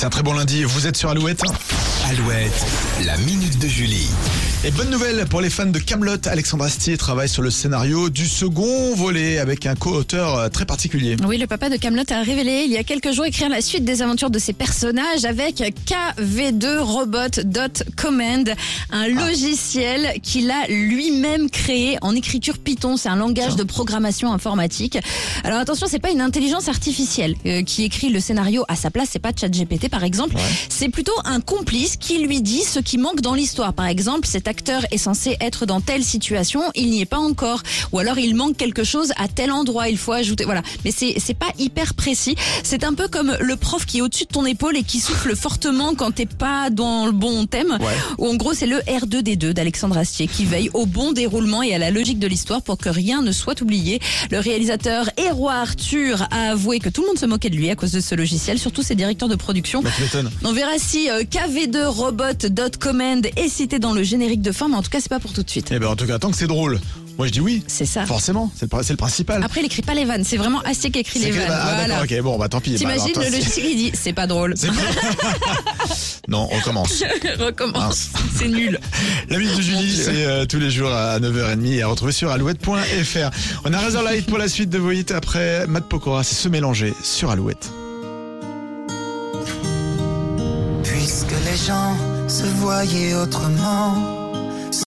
Passez un très bon lundi. Vous êtes sur Alouette. Alouette, la minute de Julie. Et bonne nouvelle pour les fans de Camelot. Alexandre Astier travaille sur le scénario du second volet avec un co-auteur euh, très particulier. Oui, le papa de Camelot a révélé il y a quelques jours écrire la suite des aventures de ses personnages avec KV2Robot.command, un logiciel qu'il a lui-même créé en écriture Python. C'est un langage de programmation informatique. Alors attention, c'est pas une intelligence artificielle euh, qui écrit le scénario à sa place. C'est pas ChatGPT par exemple. C'est plutôt un complice qui lui dit ce qui manque dans l'histoire. Par exemple, acteur est censé être dans telle situation, il n'y est pas encore. Ou alors il manque quelque chose à tel endroit, il faut ajouter. Voilà. Mais c'est c'est pas hyper précis. C'est un peu comme le prof qui est au-dessus de ton épaule et qui souffle fortement quand t'es pas dans le bon thème. Ouais. Ou en gros, c'est le R2D2 d'Alexandre Astier qui veille au bon déroulement et à la logique de l'histoire pour que rien ne soit oublié. Le réalisateur et roi Arthur a avoué que tout le monde se moquait de lui à cause de ce logiciel, surtout ses directeurs de production. Bah. On verra si euh, KV2Robot.command est cité dans le générique de fin, mais en tout cas, c'est pas pour tout de suite. Eh ben, en tout cas, tant que c'est drôle. Moi, je dis oui. C'est ça. Forcément. C'est le, principal. Après, il écrit pas les vannes, c'est vraiment Astier qui écrit les vannes. ah, voilà. d'accord, ok, bon, bah tant pis. Bah, T'imagines le logiciel, il dit c'est pas drôle. c'est- non, on recommence. Recommence, c'est nul. La minute de Julie, c'est euh, tous les jours à 9h30 et à retrouver sur alouette.fr. On a Razor Light pour la suite de vos hits après Matt Pokora, c'est se mélanger sur Alouette. Puisque les gens se voyaient autrement,